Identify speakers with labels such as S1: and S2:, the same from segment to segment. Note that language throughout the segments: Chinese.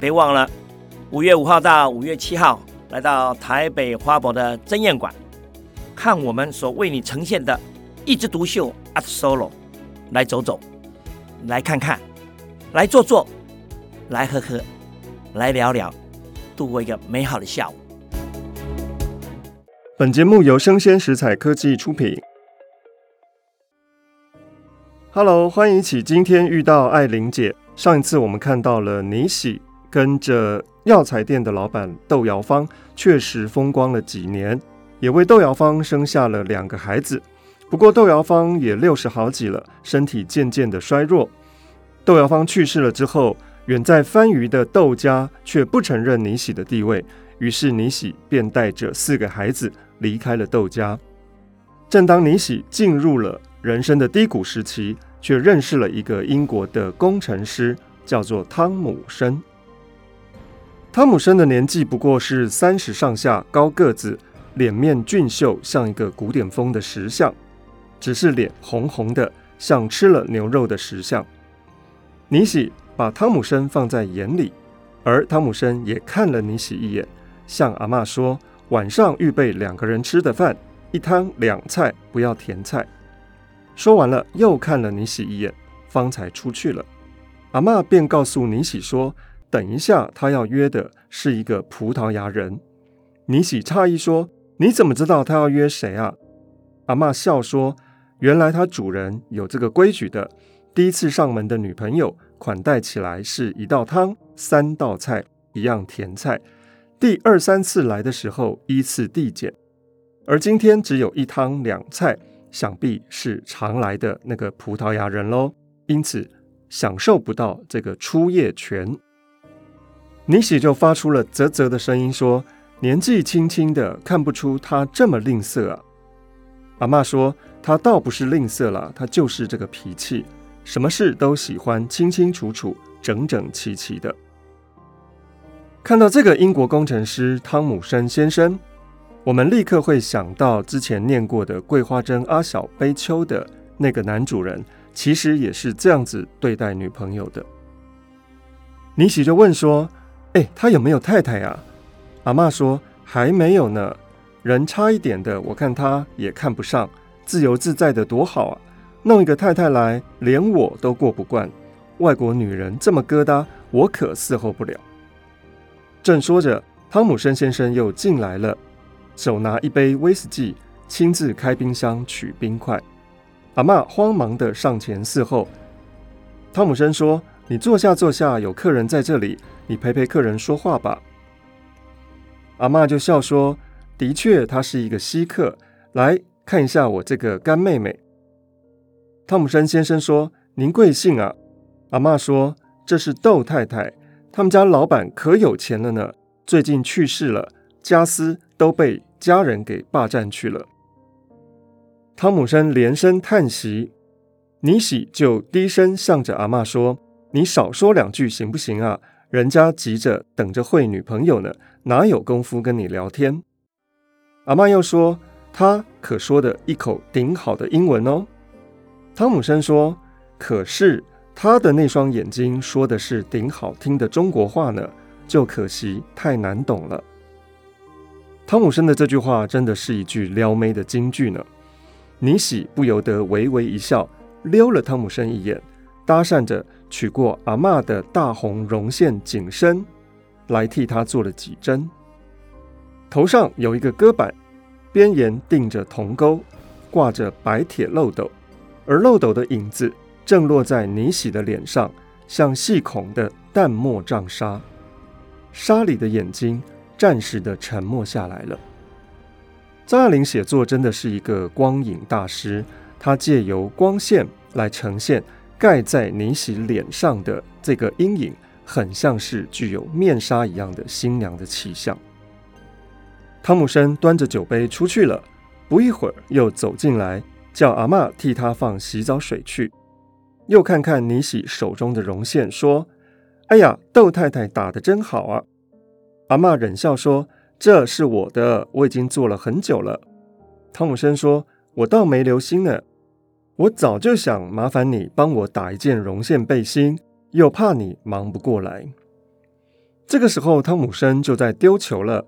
S1: 别忘了五月五号到五月七号来到台北花博的争艳馆，看我们所为你呈现的一枝独秀 Art Solo，来走走，来看看，来坐坐，来喝喝，来聊聊，度过一个美好的下午。
S2: 本节目由生鲜食材科技出品。Hello，欢迎一起今天遇到爱玲姐。上一次我们看到了尼喜跟着药材店的老板窦尧芳，确实风光了几年，也为窦尧芳生下了两个孩子。不过窦尧芳也六十好几了，身体渐渐的衰弱。窦尧芳去世了之后，远在番禺的窦家却不承认尼喜的地位，于是尼喜便带着四个孩子离开了窦家。正当尼喜进入了人生的低谷时期，却认识了一个英国的工程师，叫做汤姆森。汤姆森的年纪不过是三十上下，高个子，脸面俊秀，像一个古典风的石像，只是脸红红的，像吃了牛肉的石像。尼喜把汤姆森放在眼里，而汤姆森也看了尼喜一眼，向阿嬷说：“晚上预备两个人吃的饭。”一汤两菜，不要甜菜。说完了，又看了尼喜一眼，方才出去了。阿嬷便告诉尼喜说：“等一下，他要约的是一个葡萄牙人。”尼喜诧异说：“你怎么知道他要约谁啊？”阿嬷笑说：“原来他主人有这个规矩的。第一次上门的女朋友款待起来是一道汤，三道菜，一样甜菜。第二三次来的时候，依次递减。”而今天只有一汤两菜，想必是常来的那个葡萄牙人喽，因此享受不到这个初夜权。尼喜就发出了啧啧的声音说：“年纪轻轻的，看不出他这么吝啬啊。”阿嬷说：“他倒不是吝啬了，他就是这个脾气，什么事都喜欢清清楚楚、整整齐齐的。”看到这个英国工程师汤姆森先生。我们立刻会想到之前念过的《桂花蒸阿小悲秋》的那个男主人，其实也是这样子对待女朋友的。尼喜就问说：“哎，他有没有太太呀？”阿嬷说：“还没有呢，人差一点的，我看他也看不上。自由自在的多好啊！弄一个太太来，连我都过不惯。外国女人这么疙瘩，我可伺候不了。”正说着，汤姆森先生又进来了。手拿一杯威士忌，亲自开冰箱取冰块。阿嬷慌忙地上前伺候。汤姆森说：“你坐下，坐下，有客人在这里，你陪陪客人说话吧。”阿嬷就笑说：“的确，他是一个稀客。来看一下我这个干妹妹。”汤姆森先生说：“您贵姓啊？”阿嬷说：“这是窦太太，他们家老板可有钱了呢，最近去世了，家私都被。”家人给霸占去了。汤姆森连声叹息，尼喜就低声向着阿嬷说：“你少说两句行不行啊？人家急着等着会女朋友呢，哪有功夫跟你聊天？”阿嬷又说：“他可说的一口顶好的英文哦。”汤姆森说：“可是他的那双眼睛说的是顶好听的中国话呢，就可惜太难懂了。”汤姆森的这句话真的是一句撩妹的金句呢。尼喜不由得微微一笑，溜了汤姆森一眼，搭讪着取过阿嬷的大红绒线紧身，来替她做了几针。头上有一个搁板，边沿钉着铜钩，挂着白铁漏斗，而漏斗的影子正落在尼喜的脸上，像细孔的淡墨帐纱，纱里的眼睛。暂时的沉默下来了。张爱玲写作真的是一个光影大师，她借由光线来呈现盖在尼喜脸上的这个阴影，很像是具有面纱一样的新娘的气象。汤姆森端着酒杯出去了，不一会儿又走进来，叫阿嬷替他放洗澡水去，又看看尼喜手中的绒线，说：“哎呀，窦太太打得真好啊！”阿嬷忍笑说：“这是我的，我已经做了很久了。”汤姆森说：“我倒没留心呢，我早就想麻烦你帮我打一件绒线背心，又怕你忙不过来。”这个时候，汤姆森就在丢球了。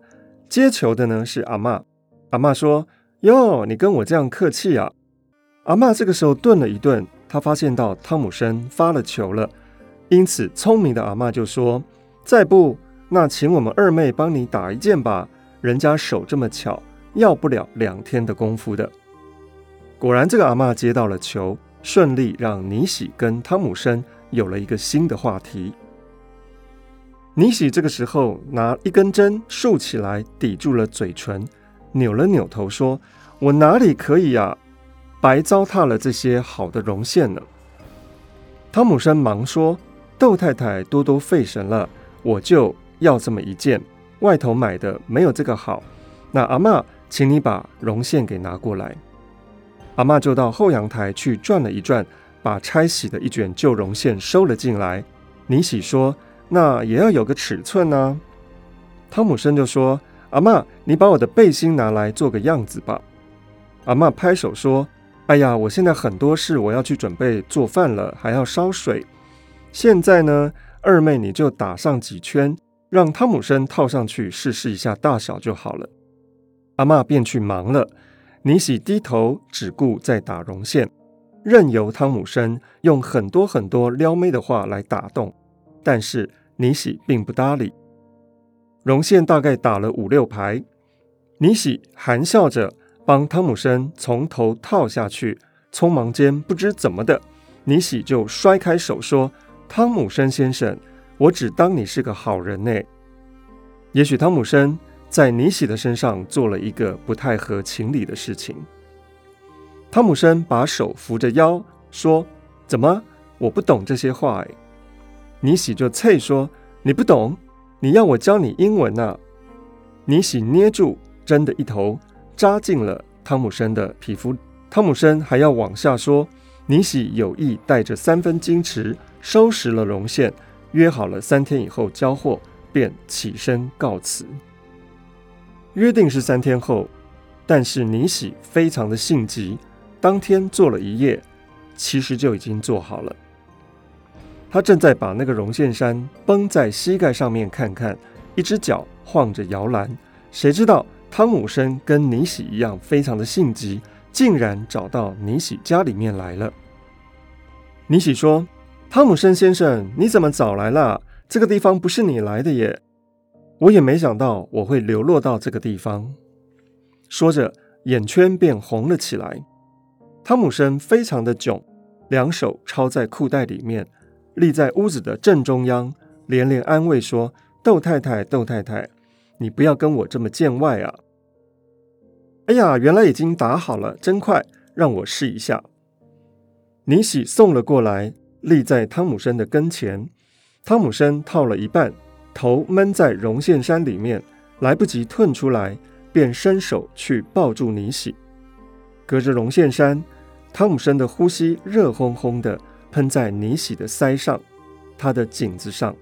S2: 接球的呢是阿嬷。阿嬷说：“哟，你跟我这样客气啊？”阿嬷这个时候顿了一顿，她发现到汤姆森发了球了，因此聪明的阿嬷就说：“再不，那请我们二妹帮你打一件吧。人家手这么巧，要不了两天的功夫的。”果然，这个阿嬷接到了球，顺利让尼喜跟汤姆生有了一个新的话题。尼喜这个时候拿一根针竖起来抵住了嘴唇，扭了扭头说：“我哪里可以呀、白糟蹋了这些好的绒线呢。”汤姆生忙说：“窦太太多多费神了，我就要这么一件，外头买的没有这个好。那阿嬷，请你把绒线给拿过来。”阿嬷就到后阳台去转了一转，把拆洗的一卷旧绒线收了进来。尼喜说。那也要有个尺寸呢。汤姆生就说：“阿嬷，你把我的背心拿来做个样子吧。”阿嬷拍手说：“哎呀，我现在很多事，我要去准备做饭了，还要烧水。现在呢，二妹你就打上几圈，让汤姆生套上去试试一下大小就好了。”阿嬷便去忙了。尼喜低头只顾在打绒线，任由汤姆生用很多很多撩妹的话来打动，但是。尼喜并不搭理，绒线大概打了五六排，尼喜含笑着帮汤姆生从头套下去，匆忙间不知怎么的，尼喜就摔开手说：“汤姆生先生，我只当你是个好人呢。”也许汤姆生在尼喜的身上做了一个不太合情理的事情。汤姆生把手扶着腰说：“怎么？我不懂这些话哎。”尼喜就啐说：“你不懂，你要我教你英文啊。”尼喜捏住针的一头，扎进了汤姆生的皮肤。汤姆生还要往下说，尼喜有意带着三分矜持收拾了绒线，约好了三天以后交货，便起身告辞。约定是三天后，但是尼喜非常的性急，当天做了一夜，其实就已经做好了。他正在把那个绒线衫绷在膝盖上面看看，一只脚晃着摇篮。谁知道汤姆生跟尼喜一样，非常的性急，竟然找到尼喜家里面来了。尼喜说：“汤姆生先生，你怎么早来了？这个地方不是你来的耶！我也没想到我会流落到这个地方。”说着，眼圈便红了起来。汤姆森非常的窘，两手抄在裤袋里面。立在屋子的正中央，连连安慰说：“窦太太，窦太太，你不要跟我这么见外啊！”哎呀，原来已经打好了，真快，让我试一下。尼喜送了过来，立在汤姆森的跟前。汤姆森套了一半，头闷在绒线衫里面，来不及褪出来，便伸手去抱住尼喜。隔着绒线衫，汤姆森的呼吸热烘烘的。喷在尼喜的腮上，他的颈子上。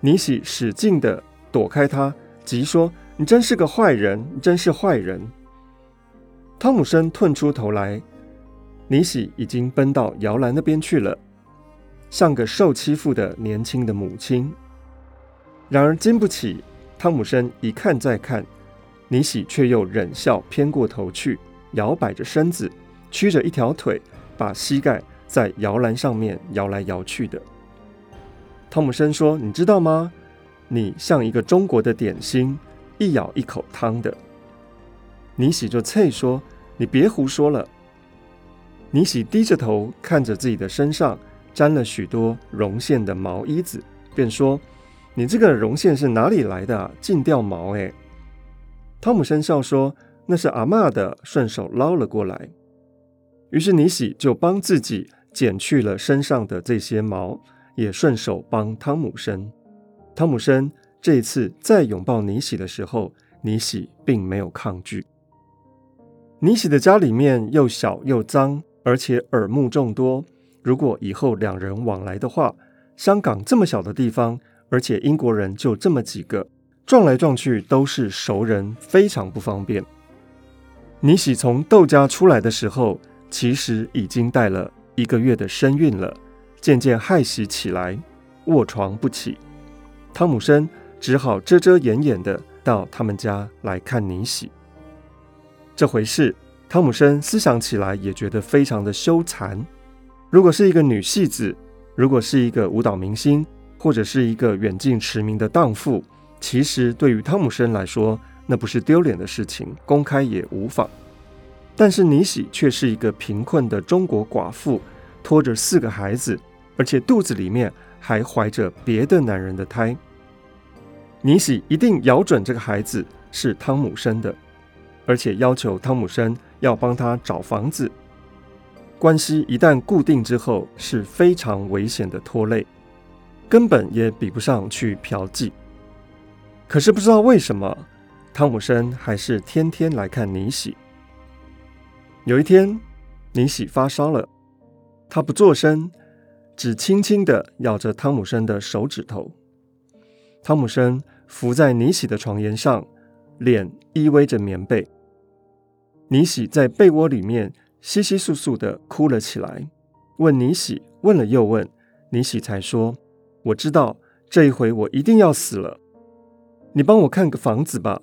S2: 尼喜使劲地躲开他，急说：“你真是个坏人，真是坏人！”汤姆森褪出头来，尼喜已经奔到摇篮那边去了，像个受欺负的年轻的母亲。然而经不起汤姆生一看再看，尼喜却又忍笑偏过头去，摇摆着身子，曲着一条腿，把膝盖。在摇篮上面摇来摇去的，汤姆生说：“你知道吗？你像一个中国的点心，一咬一口汤的。”尼喜就啐说：“你别胡说了。”尼喜低着头看着自己的身上沾了许多绒线的毛衣子，便说：“你这个绒线是哪里来的啊？尽掉毛哎！”汤姆生笑说：“那是阿嬷的，顺手捞了过来。”于是尼喜就帮自己。剪去了身上的这些毛，也顺手帮汤姆生。汤姆生这一次再拥抱尼喜的时候，尼喜并没有抗拒。尼喜的家里面又小又脏，而且耳目众多。如果以后两人往来的话，香港这么小的地方，而且英国人就这么几个，撞来撞去都是熟人，非常不方便。尼喜从窦家出来的时候，其实已经带了。一个月的身孕了，渐渐害喜起来，卧床不起。汤姆生只好遮遮掩掩的到他们家来看尼喜。这回事，汤姆生思想起来也觉得非常的羞惭。如果是一个女戏子，如果是一个舞蹈明星，或者是一个远近驰名的荡妇，其实对于汤姆生来说，那不是丢脸的事情，公开也无妨。但是尼喜却是一个贫困的中国寡妇，拖着四个孩子，而且肚子里面还怀着别的男人的胎。尼喜一定咬准这个孩子是汤姆生的。而且要求汤姆生要帮他找房子，关系一旦固定之后是非常危险的拖累，根本也比不上去嫖妓。可是不知道为什么，汤姆生还是天天来看尼喜。有一天，尼喜发烧了，他不作声，只轻轻地咬着汤姆生的手指头。汤姆生伏在尼喜的床沿上，脸依偎着棉被。尼喜在被窝里面窸窸窣窣的哭了起来，问尼喜，问了又问，尼喜才说：“我知道这一回我一定要死了，你帮我看个房子吧，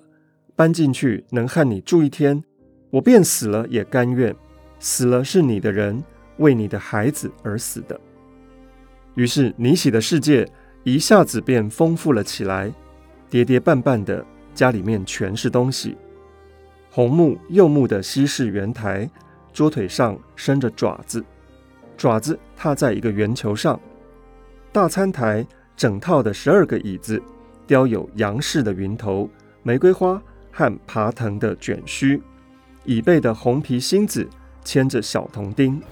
S2: 搬进去能和你住一天，我便死了也甘愿，死了是你的人，为你的孩子而死的。”于是尼喜的世界一下子便丰富了起来，跌跌绊绊的，家里面全是东西。红木柚木的西式圆台，桌腿上伸着爪子，爪子踏在一个圆球上。大餐台整套的十二个椅子，雕有杨氏的云头、玫瑰花和爬藤的卷须。椅背的红皮芯子牵着小铜钉。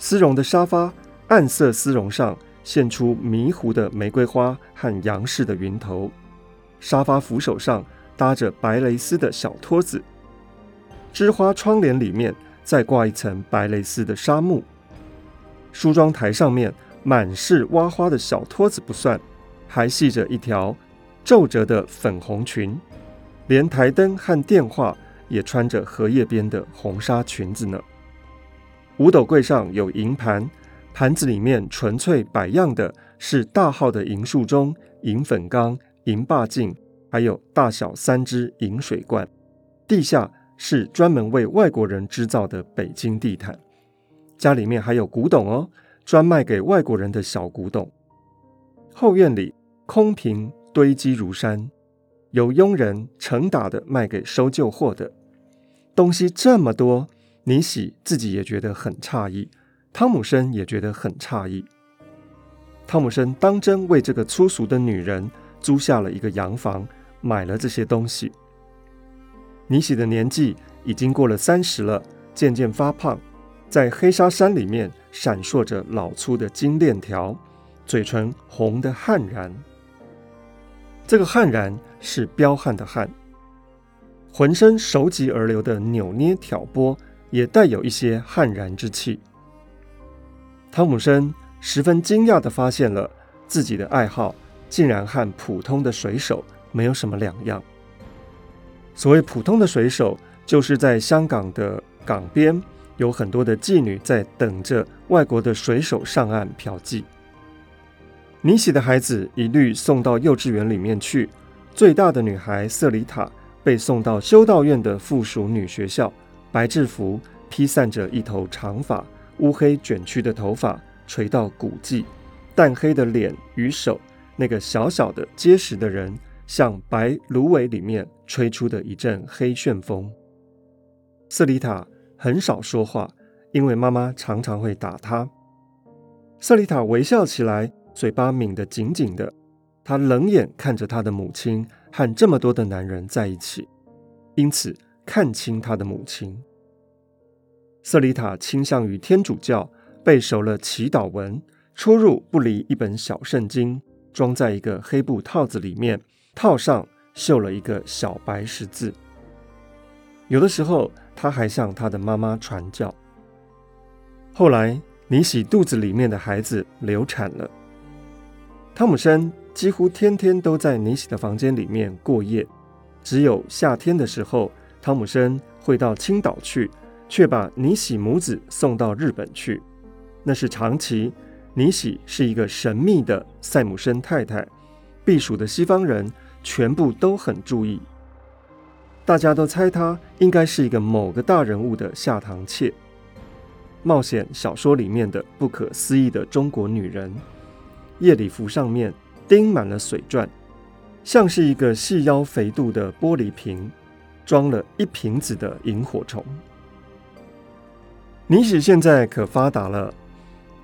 S2: 丝绒的沙发，暗色丝绒上现出迷糊的玫瑰花和杨氏的云头。沙发扶手上。搭着白蕾丝的小托子，织花窗帘里面再挂一层白蕾丝的纱幕。梳妆台上面满是挖花的小托子不算，还系着一条皱褶的粉红裙，连台灯和电话也穿着荷叶边的红纱裙子呢。五斗柜上有银盘，盘子里面纯粹摆样的是大号的银树中、银粉缸、银霸镜。还有大小三只银水罐，地下是专门为外国人制造的北京地毯。家里面还有古董哦，专卖给外国人的小古董。后院里空瓶堆积如山，有佣人成打的卖给收旧货的。东西这么多，尼喜自己也觉得很诧异，汤姆生也觉得很诧异。汤姆生当真为这个粗俗的女人租下了一个洋房。买了这些东西，尼喜的年纪已经过了三十了，渐渐发胖，在黑沙山里面闪烁着老粗的金链条，嘴唇红得悍然。这个悍然是彪悍的悍，浑身手疾而流的扭捏挑拨也带有一些悍然之气。汤姆生十分惊讶地发现了自己的爱好竟然和普通的水手。没有什么两样。所谓普通的水手，就是在香港的港边，有很多的妓女在等着外国的水手上岸嫖妓。尼喜的孩子一律送到幼稚园里面去，最大的女孩瑟里塔被送到修道院的附属女学校，白制服披散着一头长发，乌黑卷曲的头发垂到骨际，淡黑的脸与手，那个小小的结实的人。像白芦苇里面吹出的一阵黑旋风。瑟里塔很少说话，因为妈妈常常会打他。瑟里塔微笑起来，嘴巴抿得紧紧的。她冷眼看着她的母亲和这么多的男人在一起，因此看清她的母亲。瑟里塔倾向于天主教，背熟了祈祷文，出入不离一本小圣经，装在一个黑布套子里面。套上绣了一个小白十字。有的时候，他还向他的妈妈传教。后来，尼喜肚子里面的孩子流产了。汤姆森几乎天天都在尼喜的房间里面过夜，只有夏天的时候，汤姆森会到青岛去，却把尼喜母子送到日本去。那是长期。尼喜是一个神秘的塞姆森太太。避暑的西方人全部都很注意，大家都猜她应该是一个某个大人物的下堂妾，冒险小说里面的不可思议的中国女人，夜礼服上面钉满了水钻，像是一个细腰肥肚的玻璃瓶，装了一瓶子的萤火虫。尼喜现在可发达了，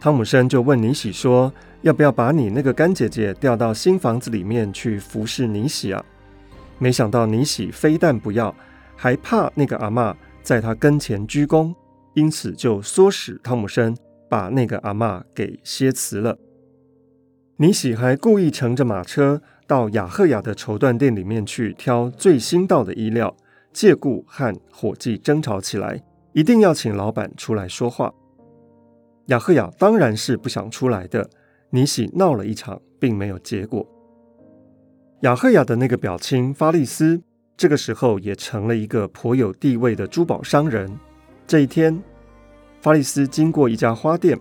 S2: 汤姆生就问尼喜说：“要不要把你那个干姐姐调到新房子里面去服侍尼喜啊？”没想到尼喜非但不要，还怕那个阿嬷在他跟前鞠躬，因此就唆使汤姆生把那个阿嬷给歇辞了。尼喜还故意乘着马车到雅赫雅的绸缎店里面去挑最新到的衣料，借故和伙计争吵起来。一定要请老板出来说话。雅赫雅当然是不想出来的。尼喜闹了一场，并没有结果。雅赫雅的那个表亲法利斯，这个时候也成了一个颇有地位的珠宝商人。这一天，法利斯经过一家花店，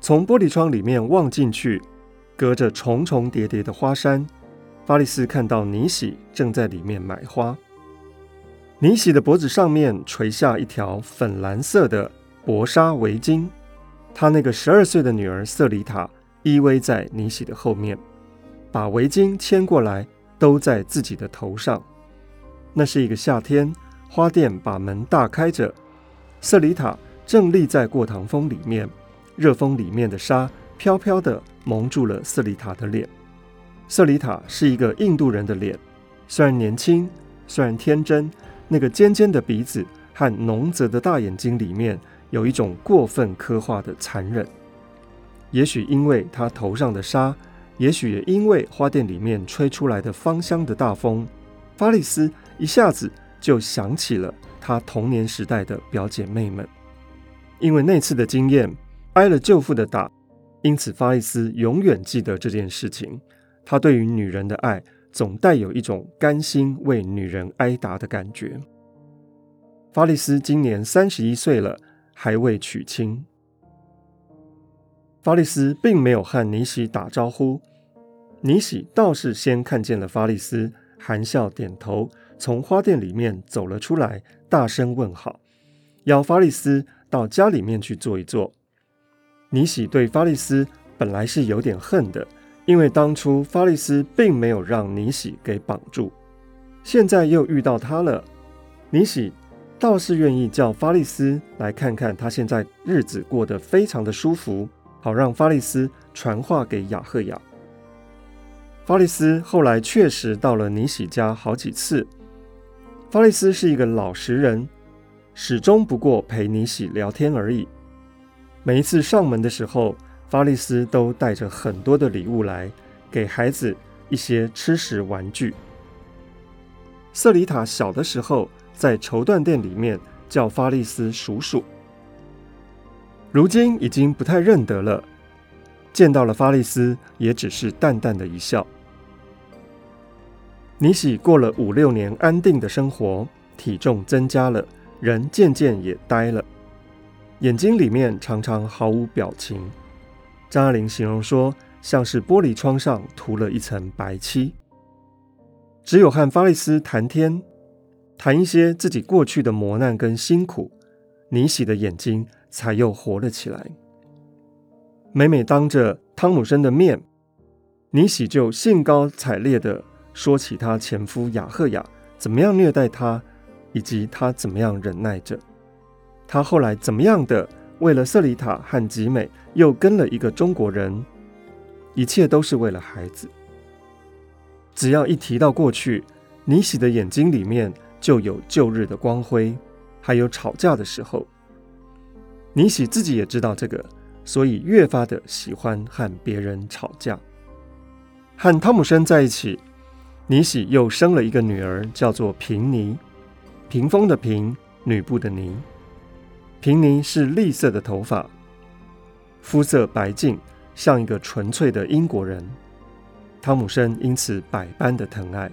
S2: 从玻璃窗里面望进去，隔着重重叠叠的花山，法利斯看到尼喜正在里面买花。尼喜的脖子上面垂下一条粉蓝色的薄纱围巾，他那个十二岁的女儿瑟里塔依偎在尼喜的后面，把围巾牵过来兜在自己的头上。那是一个夏天，花店把门大开着，瑟里塔正立在过堂风里面，热风里面的纱飘飘地蒙住了瑟里塔的脸。瑟里塔是一个印度人的脸，虽然年轻，虽然天真。那个尖尖的鼻子和浓泽的大眼睛里面有一种过分刻画的残忍。也许因为他头上的纱，也许也因为花店里面吹出来的芳香的大风，法利斯一下子就想起了他童年时代的表姐妹们。因为那次的经验，挨了舅父的打，因此法利斯永远记得这件事情。他对于女人的爱。总带有一种甘心为女人挨打的感觉。法利斯今年三十一岁了，还未娶亲。法利斯并没有和尼西打招呼，尼喜倒是先看见了法利斯，含笑点头，从花店里面走了出来，大声问好，邀法利斯到家里面去坐一坐。尼喜对法利斯本来是有点恨的。因为当初法利斯并没有让尼喜给绑住，现在又遇到他了，尼喜倒是愿意叫法利斯来看看他现在日子过得非常的舒服，好让法利斯传话给雅赫雅。法利斯后来确实到了尼喜家好几次。法利斯是一个老实人，始终不过陪尼喜聊天而已。每一次上门的时候，法利斯都带着很多的礼物来，给孩子一些吃食玩具。瑟里塔小的时候在绸缎店里面叫法利斯叔叔，如今已经不太认得了。见到了法利斯，也只是淡淡的一笑。尼喜过了五六年安定的生活，体重增加了，人渐渐也呆了，眼睛里面常常毫无表情。张爱玲形容说，像是玻璃窗上涂了一层白漆。只有和法利斯谈天，谈一些自己过去的磨难跟辛苦，尼喜的眼睛才又活了起来。每每当着汤姆森的面，尼喜就兴高采烈地说起她前夫雅赫雅怎么样虐待她，以及她怎么样忍耐着，她后来怎么样的。为了瑟里塔和吉美，又跟了一个中国人，一切都是为了孩子。只要一提到过去，尼喜的眼睛里面就有旧日的光辉，还有吵架的时候。尼喜自己也知道这个，所以越发的喜欢和别人吵架。和汤姆生在一起，尼喜又生了一个女儿，叫做平尼，屏风的屏，女部的尼。平尼是栗色的头发，肤色白净，像一个纯粹的英国人。汤姆生因此百般的疼爱。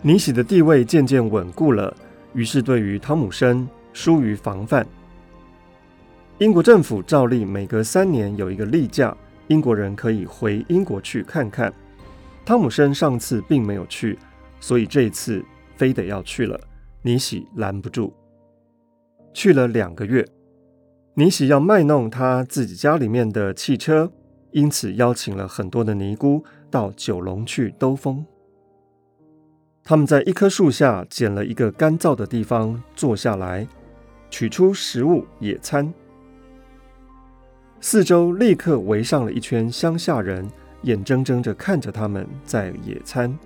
S2: 尼喜的地位渐渐稳固了，于是对于汤姆生疏于防范。英国政府照例每隔三年有一个例假，英国人可以回英国去看看。汤姆森上次并没有去，所以这次非得要去了。尼喜拦不住。去了两个月，尼喜要卖弄他自己家里面的汽车，因此邀请了很多的尼姑到九龙去兜风。他们在一棵树下捡了一个干燥的地方坐下来，取出食物野餐。四周立刻围上了一圈乡下人，眼睁睁地看着他们在野餐。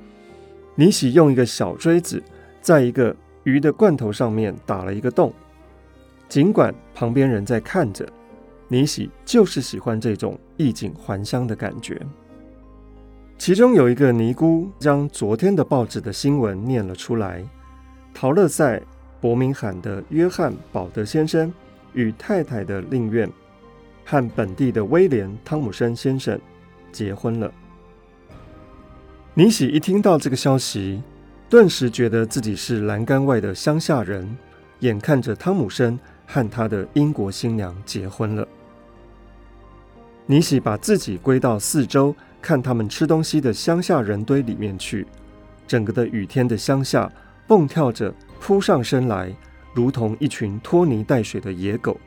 S2: 尼喜用一个小锥子，在一个鱼的罐头上面打了一个洞。尽管旁边人在看着，尼喜就是喜欢这种衣锦还乡的感觉。其中有一个尼姑将昨天的报纸的新闻念了出来：陶乐塞伯明翰的约翰保德先生与太太的令愿。和本地的威廉·汤姆森先生结婚了。尼喜一听到这个消息，顿时觉得自己是栏杆外的乡下人，眼看着汤姆森和他的英国新娘结婚了。尼喜把自己归到四周看他们吃东西的乡下人堆里面去，整个的雨天的乡下蹦跳着扑上身来，如同一群拖泥带水的野狗，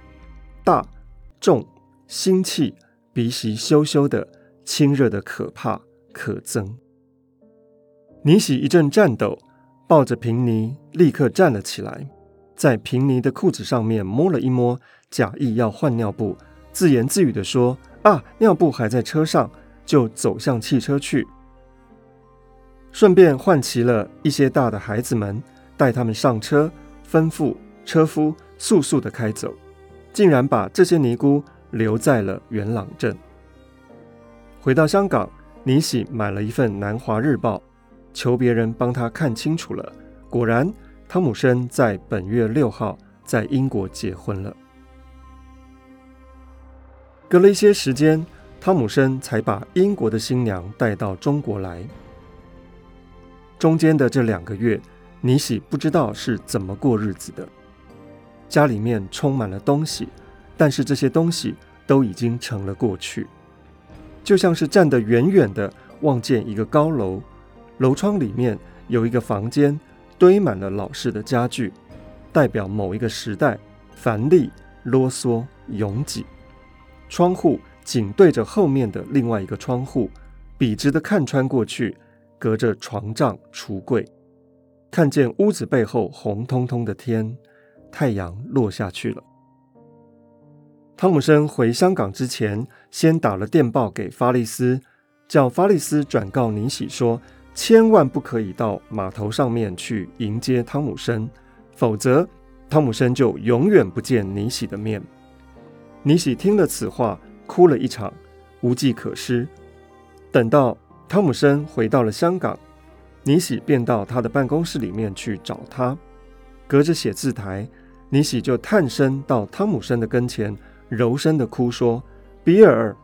S2: 大重。腥气，鼻息咻咻的，亲热的可怕可憎。尼喜一阵颤抖，抱着平尼立刻站了起来，在平尼的裤子上面摸了一摸，假意要换尿布，自言自语的说：“啊，尿布还在车上。”就走向汽车去，顺便唤齐了一些大的孩子们，带他们上车，吩咐车夫速速的开走，竟然把这些尼姑。留在了元朗镇。回到香港，尼喜买了一份《南华日报》，求别人帮他看清楚了。果然，汤姆森在本月六号在英国结婚了。隔了一些时间，汤姆森才把英国的新娘带到中国来。中间的这两个月，尼喜不知道是怎么过日子的。家里面充满了东西。但是这些东西都已经成了过去，就像是站得远远的望见一个高楼，楼窗里面有一个房间堆满了老式的家具，代表某一个时代繁丽、啰嗦、拥挤。窗户紧对着后面的另外一个窗户，笔直的看穿过去，隔着床帐、橱柜，看见屋子背后红彤彤的天，太阳落下去了。汤姆森回香港之前，先打了电报给法利斯，叫法利斯转告尼喜说，千万不可以到码头上面去迎接汤姆森，否则汤姆森就永远不见尼喜的面。尼喜听了此话，哭了一场，无计可施。等到汤姆森回到了香港，尼喜便到他的办公室里面去找他，隔着写字台，尼喜就探身到汤姆森的跟前。柔声的哭说：“比尔。”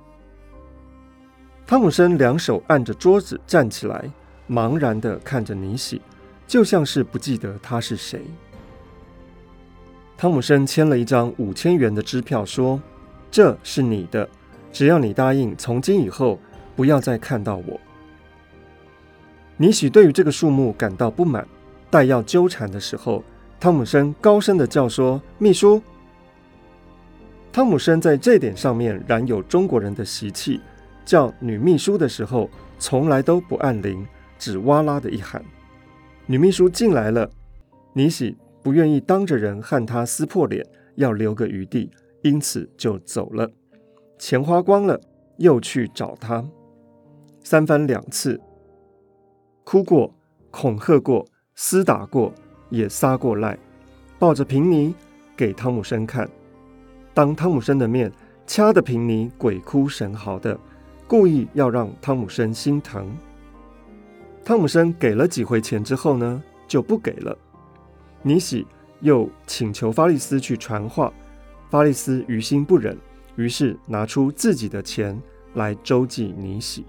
S2: 汤姆森两手按着桌子站起来，茫然的看着尼喜，就像是不记得他是谁。汤姆森签了一张五千元的支票，说：“这是你的，只要你答应从今以后不要再看到我。”尼喜对于这个数目感到不满，待要纠缠的时候，汤姆森高声的叫说：“秘书。”汤姆森在这点上面染有中国人的习气，叫女秘书的时候从来都不按铃，只哇啦的一喊。女秘书进来了，尼喜不愿意当着人和她撕破脸，要留个余地，因此就走了。钱花光了，又去找她，三番两次，哭过，恐吓过，厮打过，也撒过赖，抱着平尼给汤姆森看。当汤姆森的面掐得平尼鬼哭神嚎的，故意要让汤姆森心疼。汤姆森给了几回钱之后呢，就不给了。尼喜又请求法利斯去传话，法利斯于心不忍，于是拿出自己的钱来周济尼喜。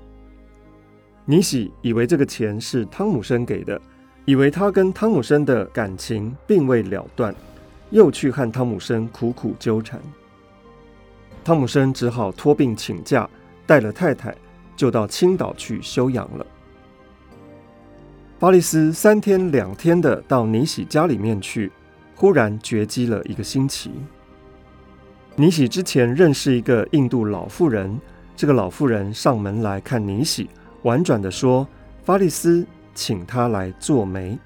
S2: 尼喜以为这个钱是汤姆森给的，以为他跟汤姆森的感情并未了断。又去和汤姆森苦苦纠缠，汤姆森只好托病请假，带了太太就到青岛去休养了。法利斯三天两天的到尼喜家里面去，忽然绝迹了一个星期。尼喜之前认识一个印度老妇人，这个老妇人上门来看尼喜，婉转的说：“法利斯请他来做媒。”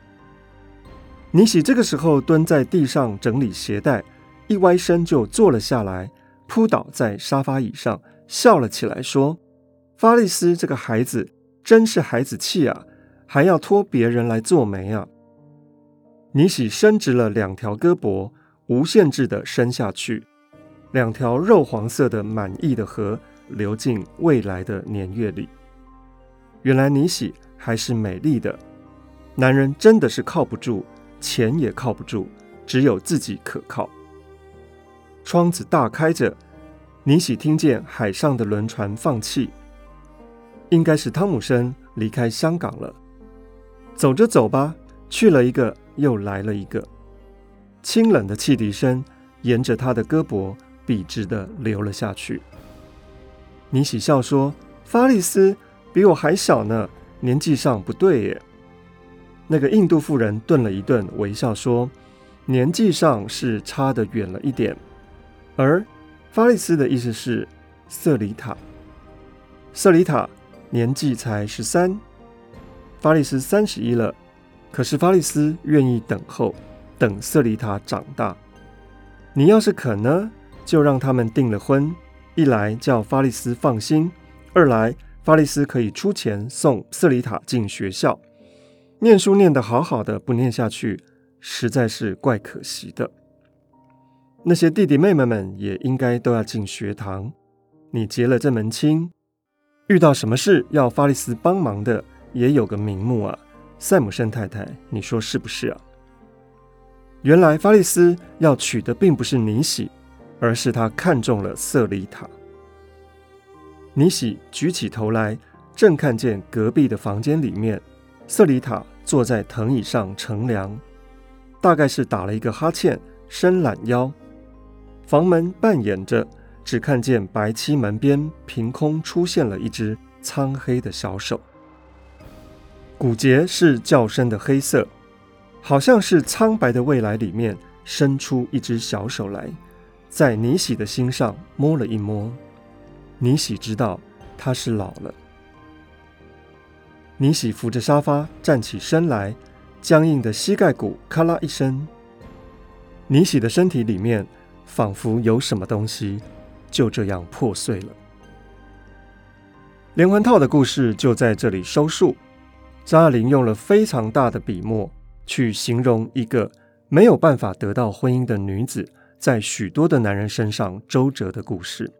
S2: 尼喜这个时候蹲在地上整理鞋带，一歪身就坐了下来，扑倒在沙发椅上，笑了起来，说：“法利斯这个孩子真是孩子气啊！”还要托别人来做媒啊！尼喜伸直了两条胳膊，无限制地伸下去，两条肉黄色的满意的河流进未来的年月里。原来尼喜还是美丽的，男人真的是靠不住，钱也靠不住，只有自己可靠。窗子大开着，尼喜听见海上的轮船放气，应该是汤姆森离开香港了。走着走吧，去了一个，又来了一个。清冷的汽笛声沿着他的胳膊笔直地流了下去。尼喜笑说：“法利斯比我还小呢，年纪上不对耶。”那个印度妇人顿了一顿，微笑说：“年纪上是差得远了一点。”而法利斯的意思是瑟里塔。瑟里塔年纪才十三。法利斯三十一了，可是法利斯愿意等候，等瑟里塔长大。你要是肯呢，就让他们订了婚。一来叫法利斯放心，二来法利斯可以出钱送瑟里塔进学校。念书念得好好的，不念下去，实在是怪可惜的。那些弟弟妹妹们也应该都要进学堂。你结了这门亲，遇到什么事要法利斯帮忙的。也有个名目啊，赛姆森太太，你说是不是啊？原来法利斯要娶的并不是尼喜，而是他看中了瑟丽塔。尼喜举起头来，正看见隔壁的房间里面，瑟丽塔坐在藤椅上乘凉，大概是打了一个哈欠，伸懒腰。房门半掩着，只看见白漆门边凭空出现了一只苍黑的小手。骨节是较深的黑色，好像是苍白的未来里面伸出一只小手来，在尼喜的心上摸了一摸。尼喜知道他是老了。尼喜扶着沙发站起身来，僵硬的膝盖骨咔啦一声。尼喜的身体里面仿佛有什么东西就这样破碎了。连环套的故事就在这里收束。张爱玲用了非常大的笔墨去形容一个没有办法得到婚姻的女子在许多的男人身上周折的故事。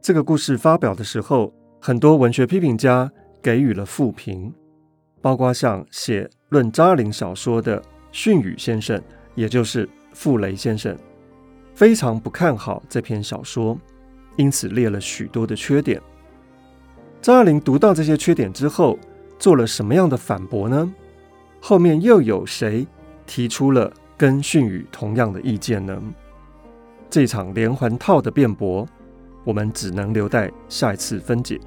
S2: 这个故事发表的时候，很多文学批评家给予了负评，包括像写论张爱玲小说的迅宇先生，也就是傅雷先生，非常不看好这篇小说，因此列了许多的缺点。张爱玲读到这些缺点之后，做了什么样的反驳呢？后面又有谁提出了跟迅宇同样的意见呢？这场连环套的辩驳，我们只能留待下一次分解。